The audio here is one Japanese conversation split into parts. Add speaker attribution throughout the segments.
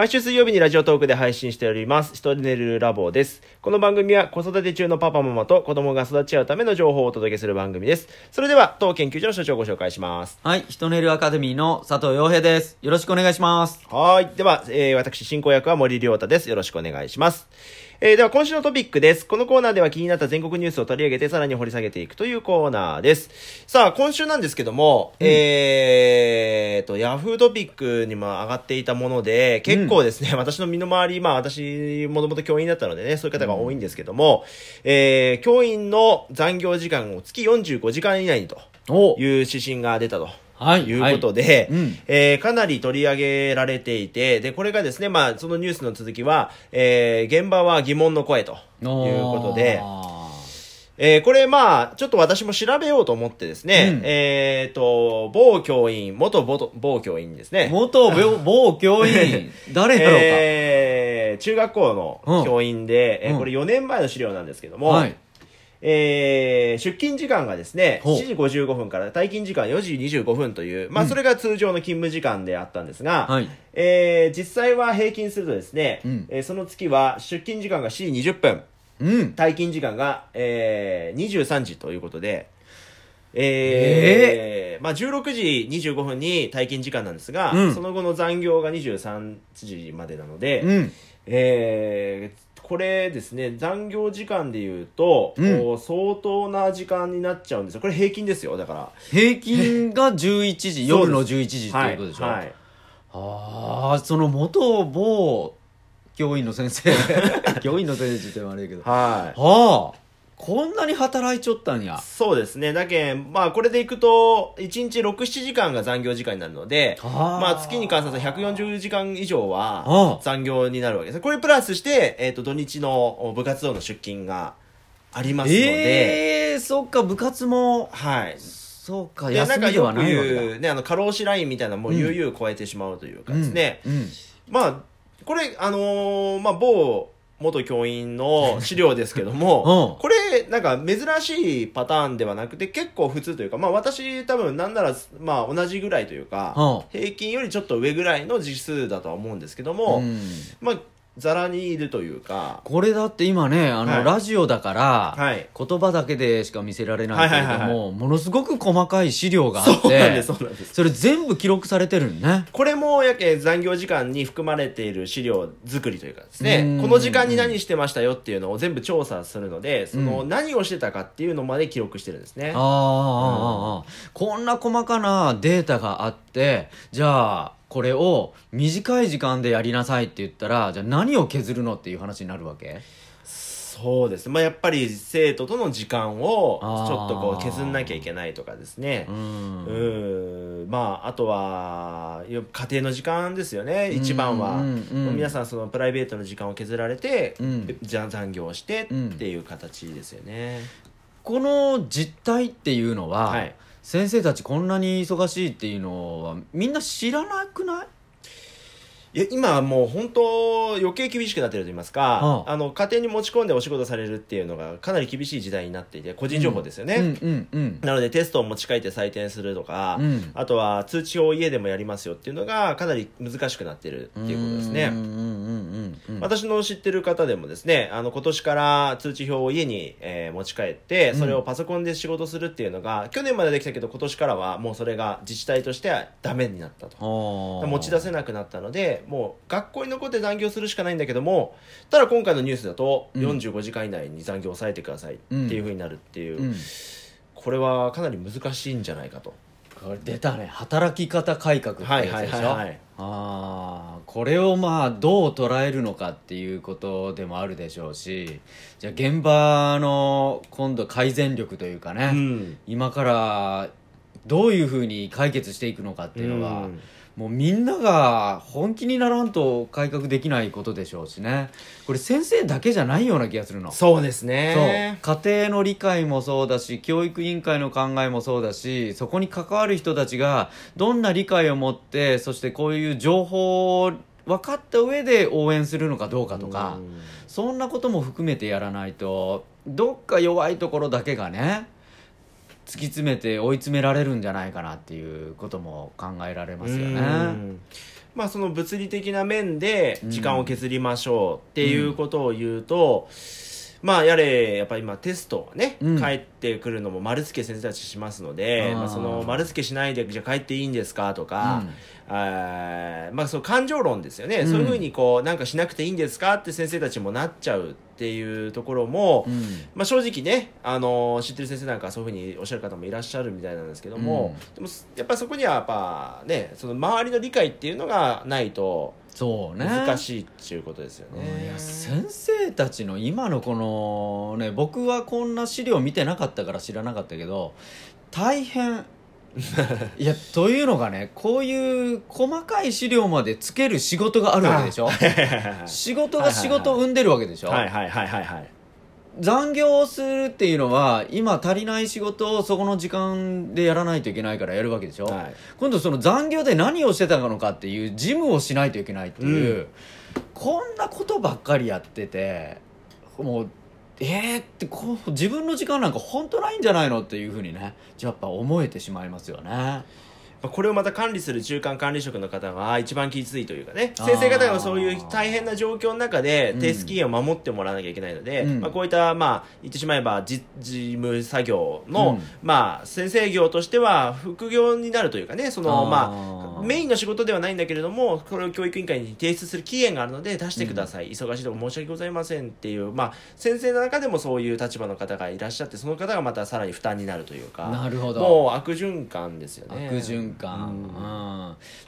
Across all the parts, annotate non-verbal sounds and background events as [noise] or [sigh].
Speaker 1: 毎週水曜日にラジオトークで配信しております、ひとねるラボです。この番組は子育て中のパパママと子供が育ち合うための情報をお届けする番組です。それでは、当研究所の所長をご紹介します。
Speaker 2: はい、ヒトネルアカデミーの佐藤洋平です。よろしくお願いします。
Speaker 1: はい。では、えー、私、進行役は森良太です。よろしくお願いします。えー、では、今週のトピックです。このコーナーでは気になった全国ニュースを取り上げて、さらに掘り下げていくというコーナーです。さあ、今週なんですけども、えーと、ヤフートピックにも上がっていたもので、結構ですね、[laughs] 私の身の回り、まあ私、もともと教員だったのでね、そういう方が多いんですけども、えー、教員の残業時間を月45時間以内にと
Speaker 2: お
Speaker 1: いう指針が出たと。
Speaker 2: はい
Speaker 1: い。うことで、
Speaker 2: うん。
Speaker 1: えーかなり取り上げられていて、で、これがですね、まあ、そのニュースの続きは、えー現場は疑問の声ということで、
Speaker 2: あ
Speaker 1: えーこれまあ、ちょっと私も調べようと思ってですね、
Speaker 2: うん。
Speaker 1: えっ、と、某教員、元某某教員です
Speaker 2: ー
Speaker 1: ね。
Speaker 2: 元某 [laughs] 某教員、誰やろうか。
Speaker 1: えー中学校の教員で、
Speaker 2: うん。
Speaker 1: えーこれ4年前の資料なんですけども、
Speaker 2: はい。
Speaker 1: えー出勤時間がですね、
Speaker 2: ほう。
Speaker 1: 7時55分から退勤時間4時25分という、まあ、それが通常の勤務時間であったんですが、
Speaker 2: はい。
Speaker 1: えー実際は平均するとですね、
Speaker 2: うん。
Speaker 1: えーその月は出勤時間が7時20分、
Speaker 2: うん。
Speaker 1: 退勤時間が、えー23時ということで、えーまあ、16時25分に退勤時間なんですが、
Speaker 2: うん。
Speaker 1: その後の残業が23時までなので、
Speaker 2: うん。
Speaker 1: えーこれですね、残業時間で言うと、
Speaker 2: うん
Speaker 1: 相当な時間になっちゃうんですよ。これ平均ですよ、だから。
Speaker 2: 平均が [laughs] 11時、夜の11時って
Speaker 1: はい
Speaker 2: いうことでしょ？
Speaker 1: はい。
Speaker 2: ああ、その元某教員の先生。[laughs] 教員の先生って言っても悪いけど。
Speaker 1: はい。
Speaker 2: はあ、こんなに働いちょったんや。
Speaker 1: そうですね。だけんまあ、これでいくと、1日6、7時間が残業時間になるので、
Speaker 2: はあ
Speaker 1: まあ、月に換算すると140時間以上
Speaker 2: あ
Speaker 1: は残業になるわけです。これプラスして、えっ、と、土日の部活動の出勤がありますので、
Speaker 2: ええー、そっか、部活も、
Speaker 1: はい。
Speaker 2: そうか、休みではないわけだ。
Speaker 1: 言う、ね、あの、過労死ラインみたいなのも悠々超えてしまうというかですね、
Speaker 2: うん。うん
Speaker 1: まあ、これ、あのーまあ、某元教員の資料ですけども、[laughs]
Speaker 2: うん。
Speaker 1: これ、なんか珍しいパターンではなくて、結構普通というか、まあ、私多分なんなら、まあ、同じぐらいというか、
Speaker 2: う
Speaker 1: 平均よりちょっと上ぐらいの時数だとは思うんですけども、
Speaker 2: うん。
Speaker 1: まあ、ざらにいるというか、
Speaker 2: これだって今ね、あの、
Speaker 1: はい
Speaker 2: ラジオだから、
Speaker 1: はい。
Speaker 2: 言葉だけでしか見せられないけれども、
Speaker 1: はいはいはい
Speaker 2: ものすごく細かい資料があって、
Speaker 1: そうなんです、そうなんです。
Speaker 2: それ全部記録されてるんね。
Speaker 1: これもやけ残業時間に含まれている資料作りというかですね
Speaker 2: うん、
Speaker 1: この時間に何してましたよっていうのを全部調査するので、その何をしてたかっていうのまで記録してるんですね。
Speaker 2: ああ、ああ、ああ、こんな細かなデータがあって、じゃあ、これを短い時間でやりなさいって言ったら、じゃあ何を削るのっていう話になるわけ？
Speaker 1: そうです。まあやっぱり生徒との時間をちょっとこう削んなきゃいけないとかですね
Speaker 2: う。。
Speaker 1: うんん。まああとは、よ家庭の時間ですよね、一番は。
Speaker 2: うんうんうん
Speaker 1: 皆さんそのプライベートの時間を削られて、
Speaker 2: うん
Speaker 1: じゃあ残業をしてっていう形ですよね。
Speaker 2: この実態っていうのは、
Speaker 1: はい
Speaker 2: 先生たちこんなに忙しいっていうのはみんな知らなくない？
Speaker 1: いや今はもう本当余計厳しくなってると言いますか、
Speaker 2: あ。
Speaker 1: の家庭に持ち込んでお仕事されるっていうのがかなり厳しい時代になっていて個人情報ですよね、なのでテストを持ち帰って採点するとか、
Speaker 2: うん。
Speaker 1: あとは通知を家でもやりますよっていうのがかなり難しくなってるっていうことですね、
Speaker 2: うんうんうんうんうん。
Speaker 1: 私の知ってる方でもですね、あの今年から通知表を家に、えー持ち帰って、それをパソコンで仕事するっていうのが、去年までできたけど今年からはもうそれが自治体としてはダメになったと。持ち出せなくなったので、もう学校に残って残業するしかないんだけども、ただ今回のニュースだと、
Speaker 2: うん。
Speaker 1: 45時間以内に残業を抑えてくださいっていうふうになるっていう、
Speaker 2: うん。
Speaker 1: これはかなり難しいんじゃないかと。
Speaker 2: これ出たね。働き方改革ってやつでしょ、
Speaker 1: はいはいはいはい。
Speaker 2: ああこれをまあどう捉えるのかっていうことでもあるでしょうしじゃあ現場の今度改善力というかね、
Speaker 1: うん。
Speaker 2: 今からどういうふうに解決していくのかっていうのは、
Speaker 1: うん。
Speaker 2: もうみんなが本気にならんと改革できないことでしょうしね。これ先生だけじゃないような気がするの。
Speaker 1: そうですね。
Speaker 2: そう。家庭の理解もそうだし教育委員会の考えもそうだしそこに関わる人たちがどんな理解を持ってそしてこういう情報を分かった上で応援するのかどうかとか、
Speaker 1: うん。
Speaker 2: そんなことも含めてやらないとどっか弱いところだけがね突き詰めて追い詰められるんじゃないかなっていうことも考えられますよね。
Speaker 1: うんまあ、その物理的な面で時間を削りましょうっていうことを言うと、まあやれやっぱり今テストね、
Speaker 2: うん。
Speaker 1: 帰ってくるのも丸付け先生たちしますのでまあ、その丸付けしないでじゃあ帰っていいんですかとか、あーまあその感情論ですよね、
Speaker 2: うん。
Speaker 1: そういうふうにこうなんかしなくていいんですかって先生たちもなっちゃうっていうところも、
Speaker 2: うん。
Speaker 1: まあ、正直ね、あの知ってる先生なんかはそういうふうにおっしゃる方もいらっしゃるみたいなん。ですけども、でもやっぱりそこにはやっぱねその周りの理解っていうのがないと
Speaker 2: そうね。
Speaker 1: 難しいっていうことですよね。
Speaker 2: うんいや先生たちの今のこのね僕はこんな資料見てなかったから知らなかったけど大変。[laughs] いやというのがねこういう細かい資料までつける仕事があるわけでしょ？仕事が仕事を生んでるわけでしょ、
Speaker 1: はいはいはいはいはい。
Speaker 2: 残業をするっていうのは今足りない仕事をそこの時間でやらないといけないからやるわけでしょ、
Speaker 1: はい。
Speaker 2: 今度その残業で何をしてたのかっていう事務をしないといけないっていう、
Speaker 1: うん。
Speaker 2: こんなことばっかりやっててもうえー、ってこう自分の時間なんか本当ないんじゃないのっていうふうにねやっぱ思えてしまいますよね。
Speaker 1: まあこれをまた管理する中間管理職の方が一番きついというかね。先生方がそういう大変な状況の中で
Speaker 2: うん。
Speaker 1: 提出期限を守ってもらわなきゃいけないので、
Speaker 2: うん。
Speaker 1: まあ、こういった、まあ、言ってしまえばじ事務作業の、
Speaker 2: うん。
Speaker 1: まあ、先生業としては副業になるというかねそのまあ、メインの仕事ではないんだけれどもこれを教育委員会に提出する期限があるので出してください、忙しいとこ申し訳ございませんっていう、まあ、先生の中でもそういう立場の方がいらっしゃってその方がまたさらに負担になるというか
Speaker 2: なるほど。
Speaker 1: もう悪循環ですよね。
Speaker 2: 悪循環、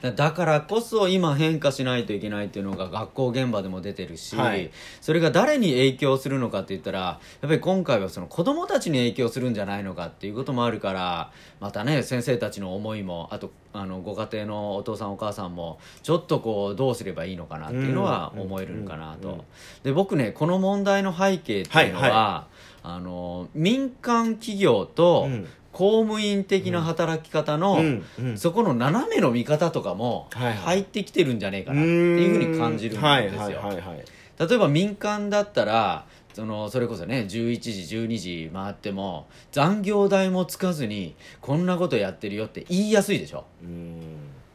Speaker 1: うん。
Speaker 2: うん。だだからこそ今変化しないといけないっていうのが学校現場でも出てるし、
Speaker 1: はい。
Speaker 2: それが誰に影響するのかって言ったらやっぱり今回はその子供たちに影響するんじゃないのかっていうこともあるからまたね先生たちの思いもあとあのご家庭のお父さんお母さんもちょっとこうどうすればいいのかなっていうのは
Speaker 1: うん。
Speaker 2: 思えるのかなと、
Speaker 1: うん。うん
Speaker 2: で僕ねこの問題の背景っていうのは、
Speaker 1: はい
Speaker 2: あの民間企業と、
Speaker 1: うん。
Speaker 2: 公務員的な働き方の、
Speaker 1: うん。うん。
Speaker 2: そこの斜めの見方とかも
Speaker 1: はいはい。
Speaker 2: 入ってきてるんじゃねえかなっていうふうに感じるんですよ、
Speaker 1: はいはいはいはい。
Speaker 2: 例えば民間だったらそのそれこそね11時12時回っても残業代もつかずにこんなことやってるよって言いやすいでしょ。
Speaker 1: うん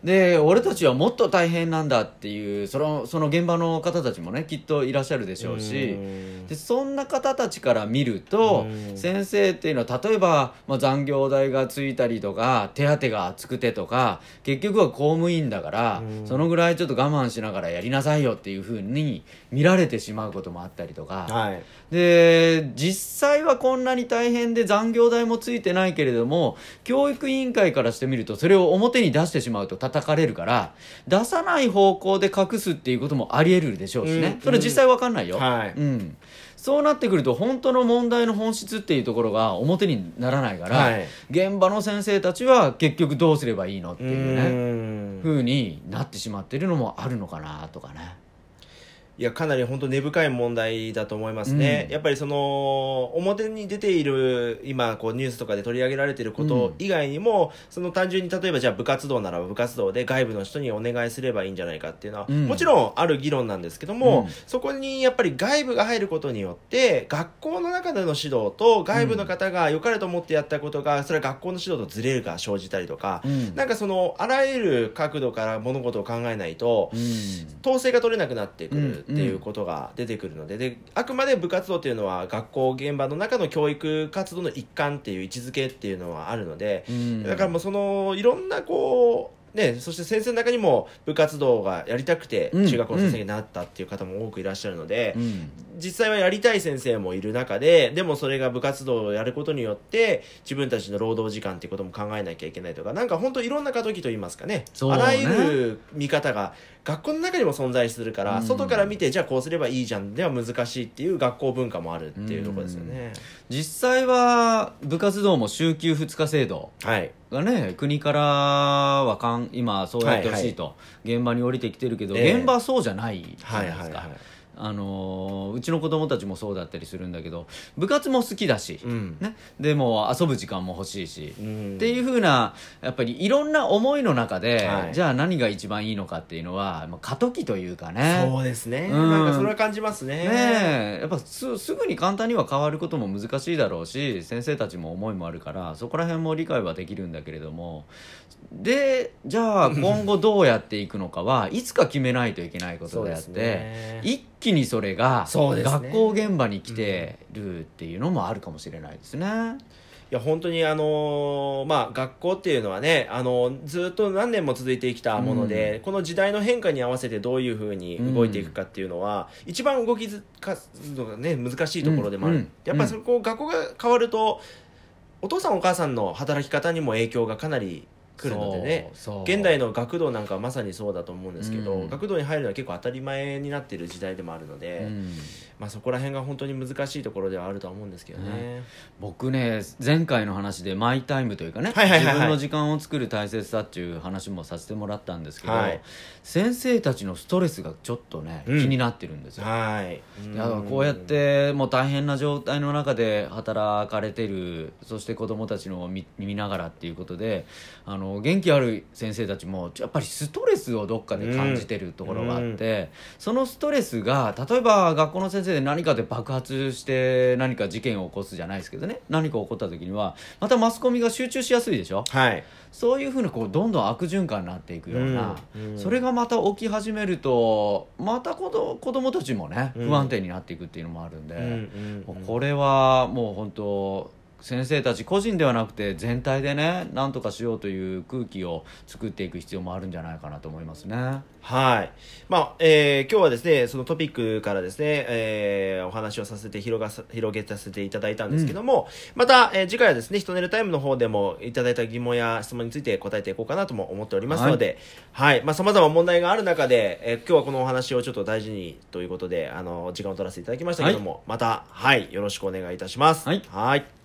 Speaker 2: で俺たちはもっと大変なんだっていうそのその現場の方たちもねきっといらっしゃるでしょうし、
Speaker 1: うん。
Speaker 2: でそんな方たちから見ると
Speaker 1: うん。
Speaker 2: 先生っていうのは例えば、まあ、残業代がついたりとか手当がつくてとか結局は公務員だから
Speaker 1: うん。
Speaker 2: そのぐらいちょっと我慢しながらやりなさいよっていうふうに見られてしまうこともあったりとか。
Speaker 1: はい。
Speaker 2: で実際はこんなに大変で残業代もついてないけれども教育委員会からしてみるとそれを表に出してしまうと叩かれるから出さない方向で隠すっていうこともあり得るでしょうしね、
Speaker 1: うん
Speaker 2: それ実際わかんないよ、
Speaker 1: はい。
Speaker 2: うん、そうなってくると本当の問題の本質っていうところが表にならないから、
Speaker 1: はい。
Speaker 2: 現場の先生たちは結局どうすればいいのっていうね。
Speaker 1: うん。
Speaker 2: 風になってしまってるのもあるのかなとかね。
Speaker 1: いやかなり本当根深い問題だと思いますね、
Speaker 2: うん。
Speaker 1: やっぱりその表に出ている今こうニュースとかで取り上げられていること以外にも、その単純に例えばじゃあ部活動ならば部活動で外部の人にお願いすればいいんじゃないかっていうのは、
Speaker 2: うん。
Speaker 1: もちろんある議論なんですけども、
Speaker 2: うん。
Speaker 1: そこにやっぱり外部が入ることによって学校の中での指導と外部の方が良かれと思ってやったことがそれは学校の指導とずれが生じたりとか、
Speaker 2: うん。
Speaker 1: なんかそのあらゆる角度から物事を考えないと、
Speaker 2: うん。
Speaker 1: 統制が取れなくなってくる。
Speaker 2: うん
Speaker 1: っていうことが出てくるので,、であくまで部活動っていうのは学校現場の中の教育活動の一環っていう位置づけっていうのはあるので、
Speaker 2: うん。
Speaker 1: だからもうそのいろんなこうね、そして先生の中にも部活動がやりたくて
Speaker 2: うん。
Speaker 1: 中学校の先生になったっていう方も多くいらっしゃるので、
Speaker 2: うん。
Speaker 1: 実際はやりたい先生もいる中ででもそれが部活動をやることによって自分たちの労働時間っていうことも考えなきゃいけないとかなんか本当いろんな過渡期といいますかね。
Speaker 2: ね。
Speaker 1: あらゆる見方が学校の中にも存在するから、
Speaker 2: うん。
Speaker 1: 外から見てじゃあこうすればいいじゃんでは難しいっていう学校文化もあるっていうところですよね。
Speaker 2: 実際は部活動も週休2日制度。
Speaker 1: はい
Speaker 2: がね国からはかん今そうやってほしいと、現場に降りてきてるけど、
Speaker 1: ええ。
Speaker 2: 現場はそうじゃないじゃ
Speaker 1: は
Speaker 2: ないいですか、
Speaker 1: はいはい
Speaker 2: あのーうちの子供たちもそうだったりするんだけど部活も好きだし、
Speaker 1: うん。
Speaker 2: ね、でも遊ぶ時間も欲しいし、
Speaker 1: うん。
Speaker 2: っていうふうなやっぱりいろんな思いの中で、
Speaker 1: はい。
Speaker 2: じゃあ何が一番いいのかっていうのは、まあ、過渡期というかね。
Speaker 1: そうですね、
Speaker 2: うん。
Speaker 1: なんかそれは感じますね。
Speaker 2: ねえ。やっぱすすぐに簡単には変わることも難しいだろうし先生たちも思いもあるからそこら辺も理解はできるんだけれども。でじゃあ今後どうやっていくのかはいつか決めないといけないことであって、
Speaker 1: ね。
Speaker 2: 一気にそれが
Speaker 1: そうですね。
Speaker 2: 学校現場に来てるっていうのもあるかもしれないですね。
Speaker 1: いや本当にあのーまあ学校っていうのはねあのずっと何年も続いてきたもので、この時代の変化に合わせてどういうふうに動いていくかっていうのは、一番動きずかすのがね難しいところでもある、
Speaker 2: うん。うん。
Speaker 1: やっぱりそこ学校が変わるとお父さんお母さんの働き方にも影響がかなり来るのでね。現代の学童なんかはまさにそうだと思うんですけど、
Speaker 2: うん。
Speaker 1: 学童に入るのは結構当たり前になっている時代でもあるので、
Speaker 2: うん。
Speaker 1: まあ、そこら辺が本当に難しいところではあるとは思うんですけどね。
Speaker 2: 僕ね前回の話でマイタイムというかね、
Speaker 1: はいはいはいはい。
Speaker 2: 自分の時間を作る大切さっていう話もさせてもらったんですけど、
Speaker 1: はい。
Speaker 2: 先生たちのストレスがちょっとね、
Speaker 1: うん。
Speaker 2: 気になってるんですよ、
Speaker 1: はい、
Speaker 2: いやこうやってもう大変な状態の中で働かれてるそして子供たちのを見見ながらっていうことであの元気ある先生たちもやっぱりストレスをどっかで感じてるところがあって、そのストレスが例えば学校の先生で何かで爆発して何か事件を起こすじゃないですけどね。何か起こった時にはまたマスコミが集中しやすいでしょ？
Speaker 1: はい。
Speaker 2: そういうふうなこうどんどん悪循環になっていくような、それがまた起き始めるとまた子ど子供たちもね
Speaker 1: うん。
Speaker 2: 不安定になっていくっていうのもあるんで、これはもう本当先生たち個人ではなくて全体でね何とかしようという空気を作っていく必要もあるんじゃないかなと思いますね。
Speaker 1: はい。まあ、えー今日はですね、そのトピックからですね、えーお話をさせて広がさ、広げさせていただいたんですけども、また、えー次回はですね、ヒトネルタイムの方でもいただいた疑問や質問について答えていこうかなとも思っておりますので、はい。まあ、様々問題がある中で、えー今日はこのお話をちょっと大事にということで、あの、時間を取らせていただきましたけども、また、はい、よろしくお願いいたします。
Speaker 2: はい
Speaker 1: はい